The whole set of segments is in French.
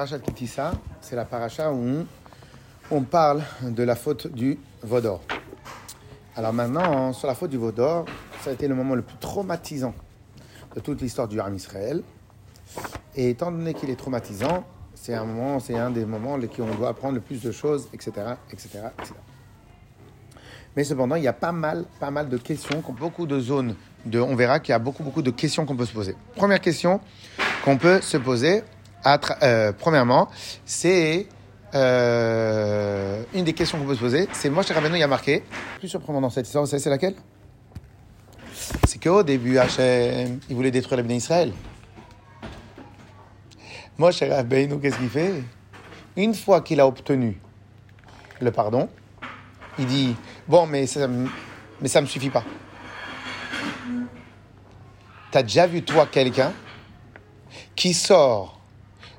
paracha de Kitissa, c'est la paracha où on parle de la faute du Vaudor. Alors maintenant, sur la faute du Vaudor, ça a été le moment le plus traumatisant de toute l'histoire du Ham Israël. Et étant donné qu'il est traumatisant, c'est un moment, c'est un des moments où on doit apprendre le plus de choses, etc., etc., etc. Mais cependant, il y a pas mal, pas mal de questions, beaucoup de zones. De, on verra qu'il y a beaucoup, beaucoup de questions qu'on peut se poser. Première question qu'on peut se poser, euh, premièrement, c'est euh, une des questions qu'on peut se poser. C'est moi, chez Rabbeinu, il y a marqué. Plus surprenant dans cette histoire, vous savez, c'est laquelle? C'est qu'au début, Hachem, il voulait détruire les Israël. Moi, chez Rabbeinu, qu'est-ce qu'il fait? Une fois qu'il a obtenu le pardon, il dit Bon, mais ça mais ça me suffit pas. T'as déjà vu, toi, quelqu'un qui sort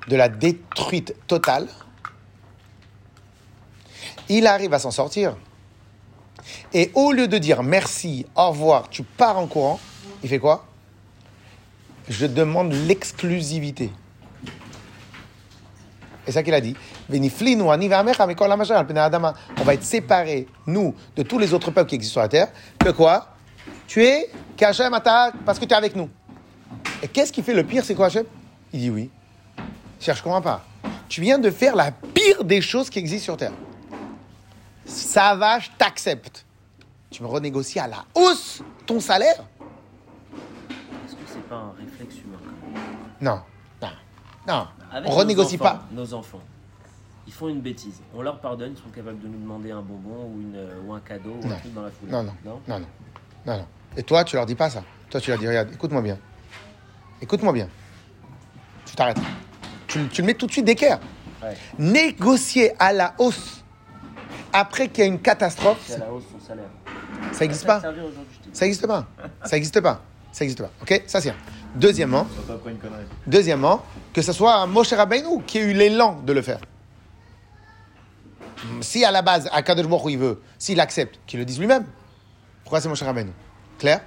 de la détruite totale, il arrive à s'en sortir. Et au lieu de dire merci, au revoir, tu pars en courant, il fait quoi? Je demande l'exclusivité. Et ça qu'il a dit. On va être séparés, nous, de tous les autres peuples qui existent sur la terre. Que quoi? Tu es Kachem parce que tu es avec nous. Et qu'est-ce qui fait le pire C'est quoi Hachem? Il dit oui. Cherche, je comprends pas. Tu viens de faire la pire des choses qui existent sur Terre. Ça va, je t'accepte. Tu me renégocies à la hausse ton salaire Est-ce que c'est pas un réflexe humain Non, non, non. on renégocie pas. Nos enfants, ils font une bêtise. On leur pardonne, ils sont capables de nous demander un bonbon ou, une, ou un cadeau ou un truc dans la foulée. Non non. non, non, non, non. Et toi, tu leur dis pas ça. Toi, tu leur dis, regarde, écoute-moi bien. Écoute-moi bien. Tu t'arrêtes tu, le mets tout de suite d'équerre. Négocier à la hausse après qu'il y a une catastrophe. C'est à la hausse son salaire. Ça n'existe pas. Ça n'existe pas. Ça n'existe pas. Ça n'existe pas. Ok Ça, c'est un. Deuxièmement, deuxièmement, que ce soit Moshe Rabbeinu qui ait eu l'élan de le faire. Si à la base, à Kadosh où il veut, s'il accepte, qu'il le dise lui-même. Pourquoi c'est Moshe Rabbeinu? Clair?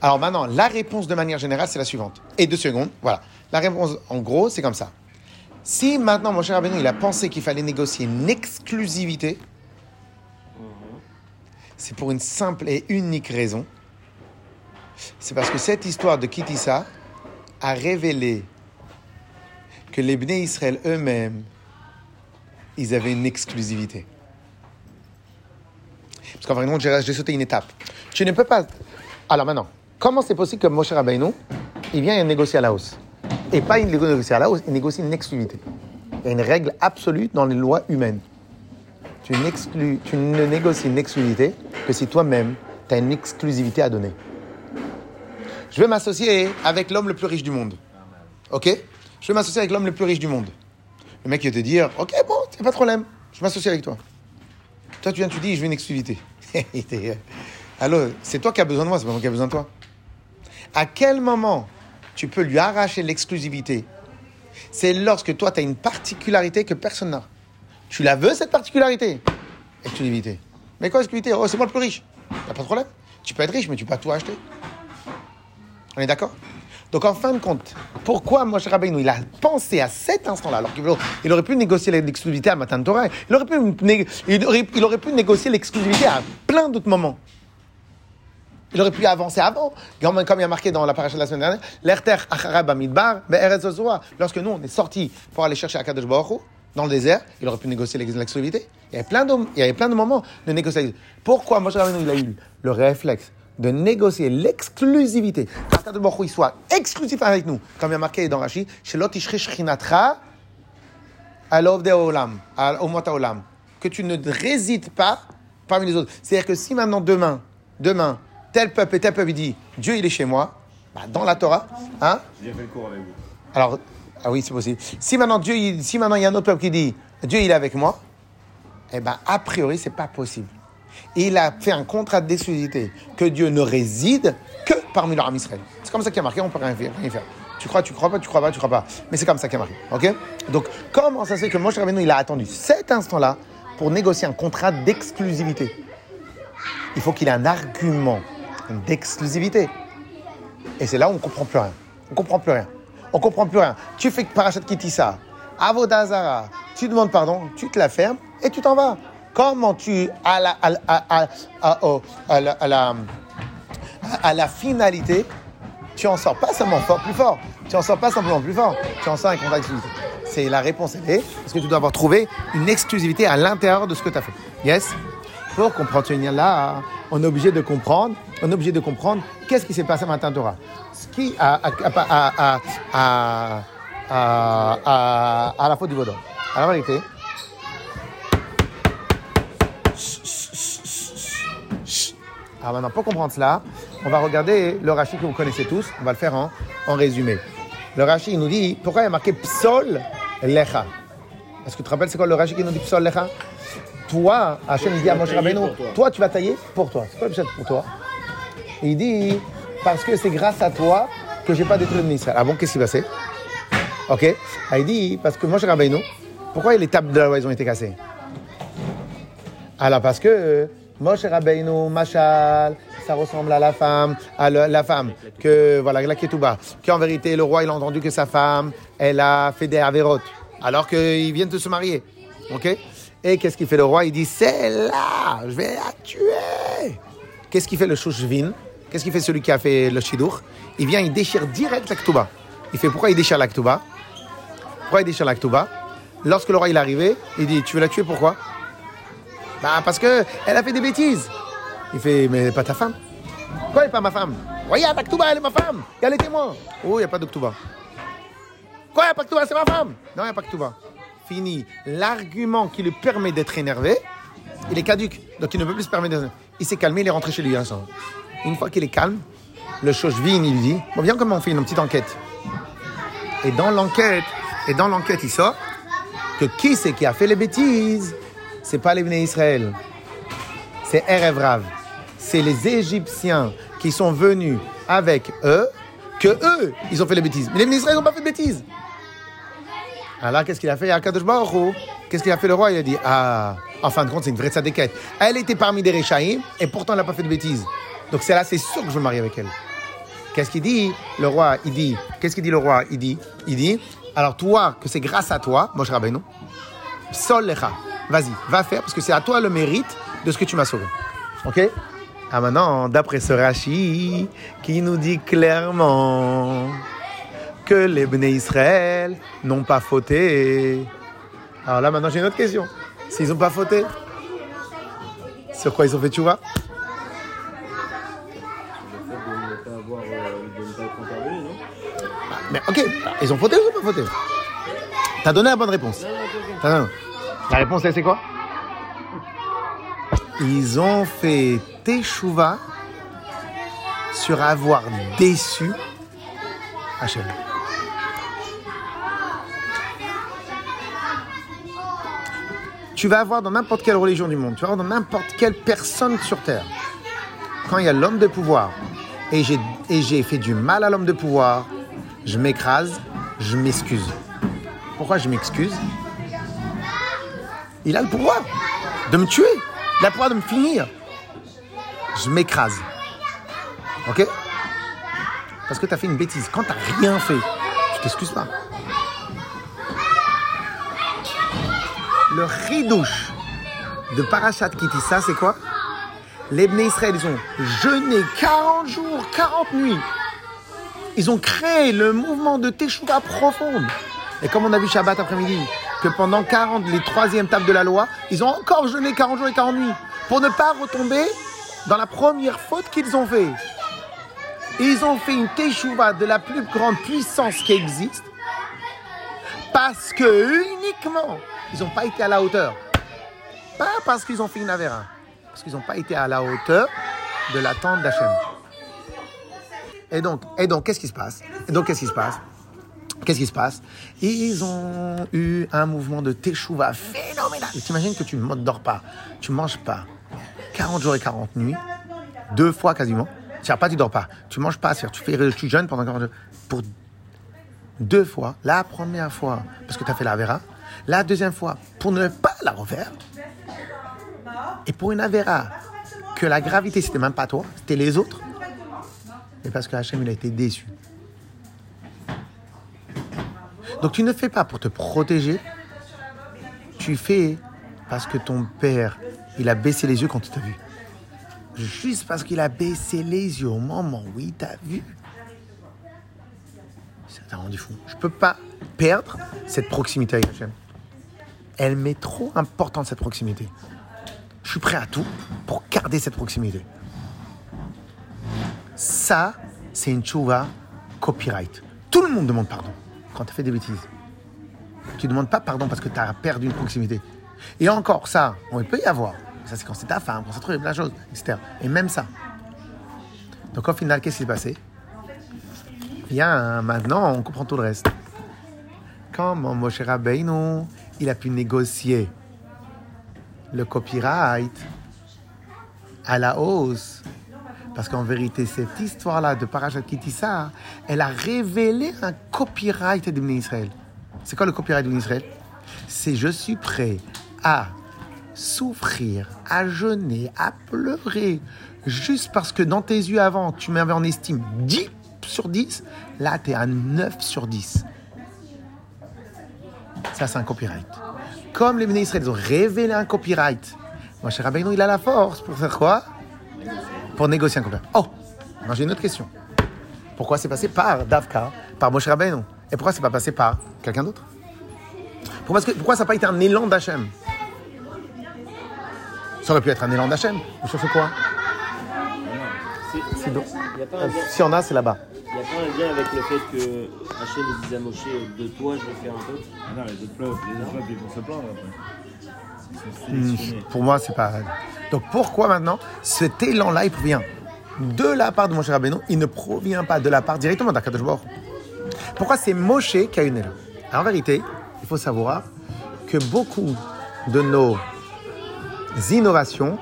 Alors maintenant, la réponse de manière générale, c'est la suivante. Et deux secondes, voilà. La réponse, en gros, c'est comme ça. Si maintenant, mon cher Rabbeinu, il a pensé qu'il fallait négocier une exclusivité, c'est pour une simple et unique raison. C'est parce que cette histoire de Kitissa a révélé que les Bnei Israël eux-mêmes, ils avaient une exclusivité. Parce qu'en vrai, j'ai sauté une étape. Tu ne peux pas. Alors maintenant, comment c'est possible que Moshe Rabbeinu, il vient et négocie à la hausse? Et pas une négociation à la il négocie une exclusivité. Il y a une règle absolue dans les lois humaines. Tu, tu ne négocies une exclusivité que si toi-même, tu as une exclusivité à donner. Je vais m'associer avec l'homme le plus riche du monde. Ok? Je vais m'associer avec l'homme le plus riche du monde. Le mec, il va te dire Ok, bon, c'est pas de problème, je m'associe avec toi. Toi, tu viens, tu dis Je veux une exclusivité. Alors, c'est toi qui as besoin de moi, c'est pas moi qui ai besoin de toi. À quel moment tu peux lui arracher l'exclusivité, c'est lorsque toi, tu as une particularité que personne n'a. Tu la veux, cette particularité? Exclusivité. Mais quoi, exclusivité? Oh, c'est moi le plus riche. a pas de problème. Tu peux être riche, mais tu peux pas tout acheter. On est d'accord? Donc en fin de compte, pourquoi Moshe Rabbeinu, il a pensé à cet instant-là, alors qu'il aurait pu négocier l'exclusivité à Matan Torah, il aurait pu négocier l'exclusivité à plein d'autres moments. Il aurait pu avancer avant, comme, il y a marqué dans la paracha de la semaine dernière, l'erter acharab amidbar, lorsque nous on est sortis pour aller chercher Akadosh Baruch dans le désert, il aurait pu négocier l'exclusivité. Il y avait plein de, moments de négocier. Pourquoi Moshe Rabbeinu il a eu le réflexe de négocier l'exclusivité, qu'Akadosh Baruch il soit exclusif avec nous, comme il y a marqué dans Rashi, Shelot alov de olam, olam, que tu ne résides pas parmi les autres. C'est-à-dire que si maintenant demain, demain, tel peuple et tel peuple, il dit Dieu, il est chez moi, bah, dans la Torah, hein J'ai fait le cours avec vous. Alors, ah oui, c'est possible. Si maintenant, Dieu, il, si maintenant il y a un autre peuple qui dit Dieu, il est avec moi, eh bien, a priori, c'est pas possible. il a fait un contrat d'exclusivité que Dieu ne réside que parmi leur Israël. C'est comme ça qu'il a marqué, on peut rien faire. Rien faire. Tu crois, tu crois pas, tu crois pas, tu crois pas. Mais c'est comme ça qu'il a marqué. Ok? Donc, comment ça se fait que Moshe Rabbeinu, il a attendu cet instant-là pour négocier un contrat d'exclusivité? Il faut qu'il ait un argument d'exclusivité. Et c'est là où on comprend plus rien. On comprend plus rien. On comprend plus rien. Tu fais Parachat Kitissa. Avodazara, tu demandes pardon, tu te la fermes et tu t'en vas. Comment tu, à la, à, à- à- à la, la- finalité, tu en sors pas seulement fort, plus fort, tu en sors pas simplement plus fort, tu en sors un contrat d'exclusivité. C'est la réponse elle est parce que tu dois avoir trouvé une exclusivité à l'intérieur de ce que tu as fait. Yes? Pour comprendre ce lien-là, on est obligé de comprendre, on est obligé de comprendre qu'est-ce qui s'est passé à Matin Torah. Ce qui a, a, a, a, à la faute du vaudor. Alors, en vérité, alors maintenant, pour comprendre cela, on va regarder le Rashi que vous connaissez tous. On va le faire en, en résumé. Le Rashi nous dit pourquoi il y a marqué Psol Lecha? Est-ce que tu te rappelles c'est quoi le Rashi qui nous dit Psol Lecha? Toi, Hachem il dit à Moshe Rabbeinu, toi. tu vas tailler pour toi. C'est quoi le pour toi? Il dit parce que c'est grâce à toi que j'ai pas détruit le Israël. Ah bon, qu'est-ce qui va passer Ok. Ah, il dit parce que Moshe Rabbeinu, pourquoi les tables de la loi ils ont été cassées? Alors parce que euh, Moshe Rabbeinu, Machal, ça ressemble à la femme, à la femme que voilà la ketouba, qu'en vérité le roi il a entendu que sa femme, elle a fait des avérotes, alors qu'ils viennent de se marier, ok? Et qu'est-ce qu'il fait le roi? Il dit c'est là, je vais la tuer. Qu'est-ce qu'il fait le chouchvin? Qu'est-ce qu'il fait celui qui a fait le shidour Il vient, il déchire direct la ketouba. Il fait pourquoi il déchire la ketouba Pourquoi il déchire la ketouba Lorsque le roi est arrivé, il dit tu veux la tuer pourquoi? Bah parce que elle a fait des bêtises. Il fait mais pas ta femme. Quoi elle est pas ma femme? Regarde Aktuba, elle est ma femme. Il y a les témoins. Oh, il n'y a pas d'Aktuba. Quoi, il n'y a pas Aktuba, c'est ma femme? Non, il n'y a pas Aktuba. Fini. L'argument qui lui permet d'être énervé, il est caduque. Donc il ne peut plus se permettre Il s'est calmé, il est rentré chez lui. hein. Une fois qu'il est calme, le Shoshvin, il dit Bon, viens comment on fait une petite enquête. Et dans l'enquête, et dans l'enquête, il sort que qui c'est qui a fait les bêtises? C'est pas les Bnei Israël. C'est Erev Rav. C'est les Égyptiens qui sont venus avec eux, que eux, ils ont fait les bêtises. Mais les Bnei Israël n'ont pas fait de bêtises. Alors, qu'est-ce qu'il a fait Akadosh Baruch Qu'est-ce qu'il a fait le roi? Il a dit Ah, en fin de compte, c'est une vraie tzadékette. Elle était parmi des Réchaïm et pourtant elle n'a pas fait de bêtises. Donc, c'est là, c'est sûr que je veux me marier avec elle. Qu'est-ce qu'il dit Le roi, il dit Qu'est-ce qu'il dit le roi? Il dit Il dit Alors, toi, que c'est grâce à toi, Moshe Rabbeinu, Sol lecha. Vas-y, va faire parce que c'est à toi le mérite de ce que tu m'as sauvé. Ok? Ah maintenant, d'après ce Rashi qui nous dit clairement que les Bnei Israël n'ont pas fauté. Alors là maintenant j'ai une autre question. S'ils n'ont pas fauté, sur quoi ils ont fait tchouva? Le fait de ne pas avoir, euh, de ne pas être intervenu, non Mais ils ont fauté ou pas fauté T'as donné la bonne réponse. La réponse c'est quoi Ils ont fait teshuva sur avoir déçu Hachem. Tu vas avoir dans n'importe quelle religion du monde, tu vas avoir dans n'importe quelle personne sur terre, quand il y a l'homme de pouvoir et j'ai fait du mal à l'homme de pouvoir, je m'écrase, je m'excuse. Pourquoi je m'excuse? Il a le pouvoir de me tuer. Il a le pouvoir de me finir. Je m'écrase. Ok? Parce que tu as fait une bêtise. Quand tu n'as rien fait, tu t'excuses pas. Le ridouche de Parashat Kitissa, c'est quoi? Les Bnei Israël, ils ont jeûné 40 jours, 40 nuits. Ils ont créé le mouvement de Teshuvah profonde. Et comme on a vu Shabbat après-midi, que pendant 40, les troisièmes tables de la loi, ils ont encore jeûné 40 jours et 40 nuits pour ne pas retomber dans la première faute qu'ils ont fait. Ils ont fait une Teshuvah de la plus grande puissance qui existe parce que uniquement, ils n'ont pas été à la hauteur. Pas parce qu'ils ont fait une avéra, parce qu'ils n'ont pas été à la hauteur de l'attente d'Hachem. Et donc, et donc, qu'est-ce qui se passe? Et donc, qu'est-ce qui se passe? Qu'est-ce qui se passe? Ils ont eu un mouvement de teshuva phénoménal. T'imagines que tu ne dors pas, tu manges pas, 40 jours et 40 nuits, deux fois quasiment. Tu pas, tu dors pas, tu manges pas, c'est-à-dire tu fais, tu jeûnes pendant 40 jours. Pour deux fois, la première fois parce que tu as fait la vera, la deuxième fois pour ne pas la refaire, et pour une avéra que la gravité c'était même pas toi, c'était les autres, et parce que Hachem il a été déçu. Donc tu ne fais pas pour te protéger, tu fais parce que ton père, il a baissé les yeux quand il t'a vu. Juste parce qu'il a baissé les yeux au moment où il t'a vu, ça t'a rendu fou. Je peux pas perdre cette proximité avec Hachem. Elle m'est trop importante, cette proximité. Je suis prêt à tout pour garder cette proximité. Ça, c'est une chouva copyright. Tout le monde demande pardon quand tu fais des bêtises. Tu ne demandes pas pardon parce que tu as perdu une proximité. Et encore, ça, on peut y avoir. Ça, c'est quand c'est ta femme, quand c'est plein de choses, etc. Et même ça. Donc, au final, qu'est-ce qui s'est passé? Bien, maintenant, on comprend tout le reste. Quand mon Moshe Rabbeinu, il a pu négocier le copyright à la hausse. Parce qu'en vérité, cette histoire-là de Parashat Kitissa, elle a révélé un copyright de Israël. C'est quoi le copyright de Israël C'est je suis prêt à souffrir, à jeûner, à pleurer, juste parce que dans tes yeux avant, tu m'avais en estime 10 sur 10, là, tu es à 9 sur 10. Ça, c'est un copyright. Comme les ministres, ils ont révélé un copyright. Moi, cher Rabbeinu, il a la force pour faire quoi? Pour négocier un copyright. Oh j'ai une autre question. Pourquoi c'est passé par Davka, par Moshe Rabbeinu? Et pourquoi c'est pas passé par quelqu'un d'autre? Pourquoi, pourquoi ça n'a pas été un élan d'Hachem? Ça aurait pu être un élan d'Hachem. Vous cherchez quoi? C'est donc. Si on a, c'est là-bas. Il n'y a pas un lien avec le fait que Hachem dise à Moshe de toi, je vais faire un peu? Ah non, les autres peuples, les autres peuples, ils vont se plaindre après. Ils sont Hmm, sélectionnés. Pour moi, c'est pas. Donc pourquoi maintenant cet élan-là, il provient de la part de Moshe Rabbeinu, il ne provient pas de la part directement d'Akadosh. Pourquoi c'est Moshe qui a une élan? En vérité, il faut savoir que beaucoup de nos innovations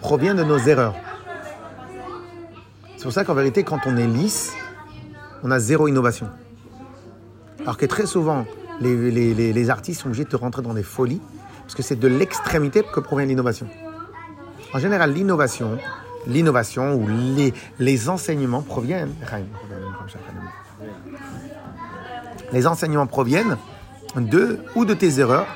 proviennent de nos erreurs. C'est pour ça qu'en vérité, quand on est lisse, on a zéro innovation. Alors que très souvent, les- les artistes sont obligés de rentrer dans des folies, parce que c'est de l'extrémité que provient l'innovation. En général, l'innovation, l'innovation ou les, les enseignements proviennent. Les enseignements proviennent de ou de tes erreurs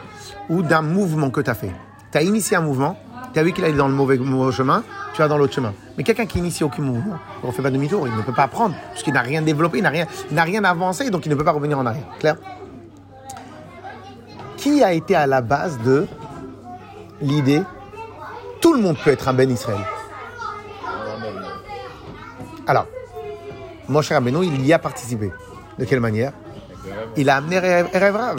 ou d'un mouvement que tu as fait. Tu as initié un mouvement, tu as vu qu'il allait dans le mauvais, chemin, tu vas dans l'autre chemin. Mais quelqu'un qui initie aucun mouvement, on ne fait pas demi-tour, il ne peut pas apprendre, puisqu'il n'a rien développé, il n'a rien, il n'a rien avancé, donc il ne peut pas revenir en arrière. Clair? Qui a été à la base de l'idée tout le monde peut être un Ben Israël Alors, Moshe Rabbeinu, il y a participé. De quelle manière? Il a amené Erev Rav.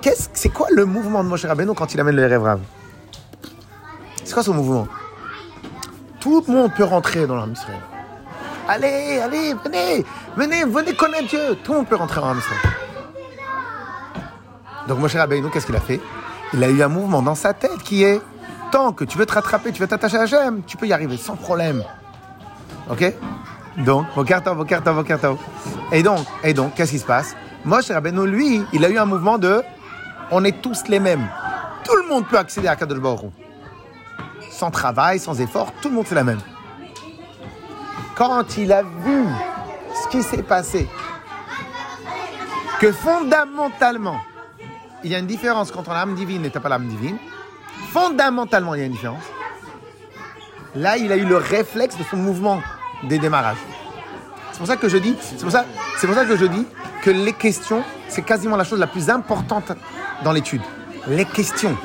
Qu'est-ce- C'est quoi le mouvement de Moshe Rabbeinu quand il amène le Rav? C'est quoi ce mouvement? Tout le monde peut rentrer dans l'âme Israël. Allez, allez, venez, venez, venez connaître Dieu. Tout le monde peut rentrer dans l'âme Israël. Donc Moshe Rabbeinu, qu'est-ce qu'il a fait? Il a eu un mouvement dans sa tête qui est tant que tu veux te rattraper, tu veux t'attacher à Hachem, tu peux y arriver sans problème. Ok? Donc, Bokertov, Bokertov, Bokertov. Et donc, et donc, qu'est-ce qui se passe? Moshe Rabbeinu, lui, il a eu un mouvement de on est tous les mêmes. Tout le monde peut accéder à Kadosh. Sans travail, sans effort, tout le monde fait la même. Quand il a vu ce qui s'est passé, que fondamentalement, il y a une différence a l'âme divine et t'as pas l'âme divine. Fondamentalement, il y a une différence. Là, il a eu le réflexe de son mouvement des démarrages. C'est pour ça que je dis, que je dis que les questions, c'est quasiment la chose la plus importante dans l'étude. Les questions.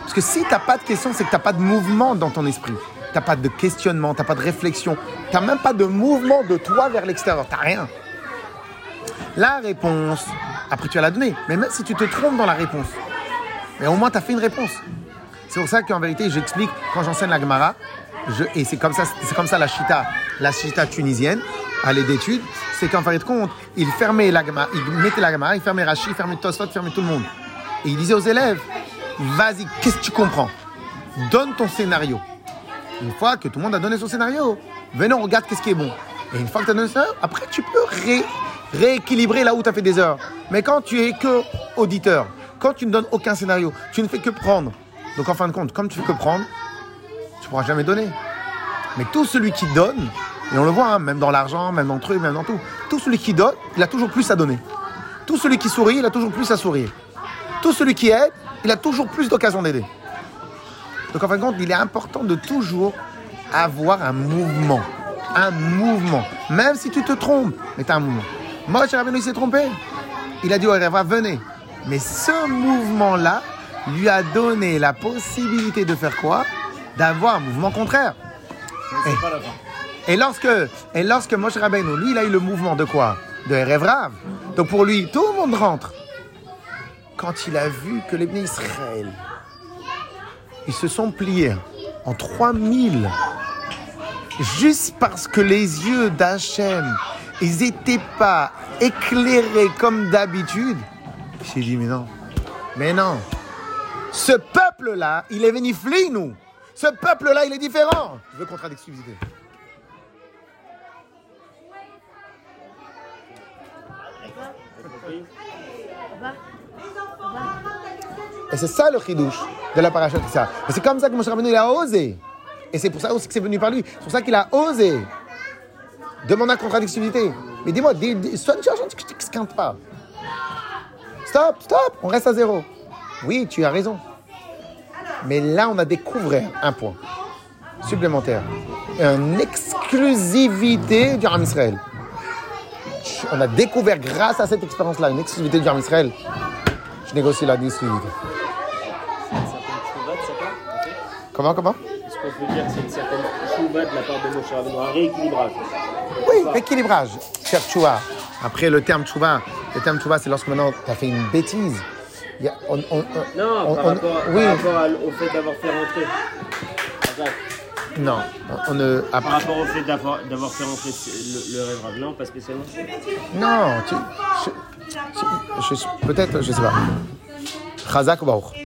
Parce que si t'as pas de questions, c'est que t'as pas de mouvement dans ton esprit. T'as pas de questionnement, t'as pas de réflexion, t'as même pas de mouvement de toi vers l'extérieur. T'as rien. La réponse, après tu vas la donner. Mais même si tu te trompes dans la réponse, mais au moins tu as fait une réponse. C'est pour ça qu'en vérité, j'explique quand j'enseigne la Gemara, je, et c'est comme ça, la chita, la chita tunisienne, à l'aide d'études, c'est qu'en fin de compte, il fermait la Gemara, il mettait la Gemara, il fermait Rashi, il fermait Tosfot, il fermait tout le monde. Et il disait aux élèves, vas-y, qu'est-ce que tu comprends? Donne ton scénario. Une fois que tout le monde a donné son scénario, venez, on regarde qu'est-ce qui est bon. Et une fois que tu as donné ça, après tu peux ré- rééquilibrer là où tu as fait des heures. Mais quand tu es que auditeur, quand tu ne donnes aucun scénario, tu ne fais que prendre. Donc en fin de compte, comme tu fais que prendre, tu pourras jamais donner. Mais tout celui qui donne, et on le voit, hein, même dans l'argent, même dans le truc, même dans tout, tout celui qui donne, il a toujours plus à donner. Tout celui qui sourit, il a toujours plus à sourire. Tout celui qui aide, il a toujours plus d'occasions d'aider. Donc en fin de compte, il est important de toujours avoir un mouvement. Un mouvement. Même si tu te trompes, mais tu as un mouvement. Moi, Rabbeinu, il s'est trompé. Il a dit au Reva, venez. Mais ce mouvement-là lui a donné la possibilité de faire quoi? D'avoir un mouvement contraire. Pas la fin. Et lorsque, et lorsque Moshe Rabbeinu, lui, il a eu le mouvement de quoi? De Erev Rav. Donc pour lui, tout le monde rentre. Quand il a vu que les Israël, ils se sont pliés en 3000, juste parce que les yeux d'Hachem, ils n'étaient pas éclairés comme d'habitude, j'ai dit, mais non, mais non. Ce peuple-là, il est venu flic, nous. Ce peuple-là, il est différent. Je veux contrat d'exclusivité. Et c'est ça le chidouche de la paracha c'est comme ça que Moshe Rabbeinu il a osé. Et c'est pour ça aussi que c'est venu par lui. C'est pour ça qu'il a osé demander un contrat d'exclusivité. Mais dis-moi, dis, sois que je t'exquinte pas. Stop, stop, on reste à zéro. Oui, tu as raison. Mais là, on a découvert un point supplémentaire. Une exclusivité du Ram Israël. On a découvert grâce à cette expérience-là une exclusivité du Ram Israël. Je négocie la exclusivité. Comment, comment? Est-ce qu'on peut dire c'est une certaine chouva de la part de Moshe Rabbeinu, un rééquilibrage Oui, équilibrage. Cher tchouva. Après, le terme tchouva, le terme tchouva, c'est lorsque maintenant tu as fait une bêtise. Il y a- on- on- on- Non, on- par, rapport, oui. par rapport à- au fait d'avoir fait rentrer. Non, on ne. Par rapport au fait d'avoir d'avoir fait rentrer le, le rêve Ravelan, pas spécialement. non, tu, je, je- je- peut-être, je sais pas. Chazak ou